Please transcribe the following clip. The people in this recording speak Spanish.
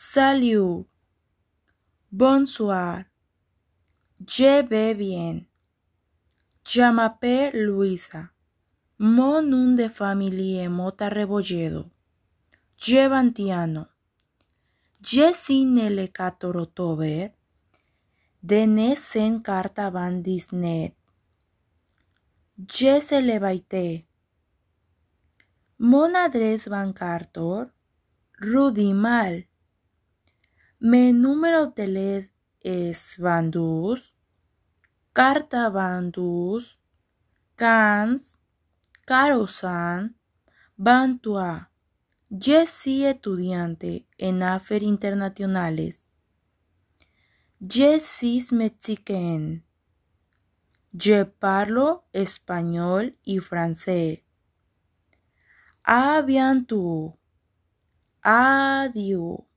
Salut. Bonsoir. Je vais bien. Je m'appelle Luisa. Mon nom de famille est Mota Rebolledo. Je vantiano. Je le 14 octobre de naissance carta van Disney. Je se le baité. Mon adresse van cartor Rudy Mi número teléfono es Bandus, Carta Bandus, Cans, Carosan, Bantua. Je suis estudiante en affaires internationales. Je suis mexicain. Je parlo español y francés. A bientôt. Adiós.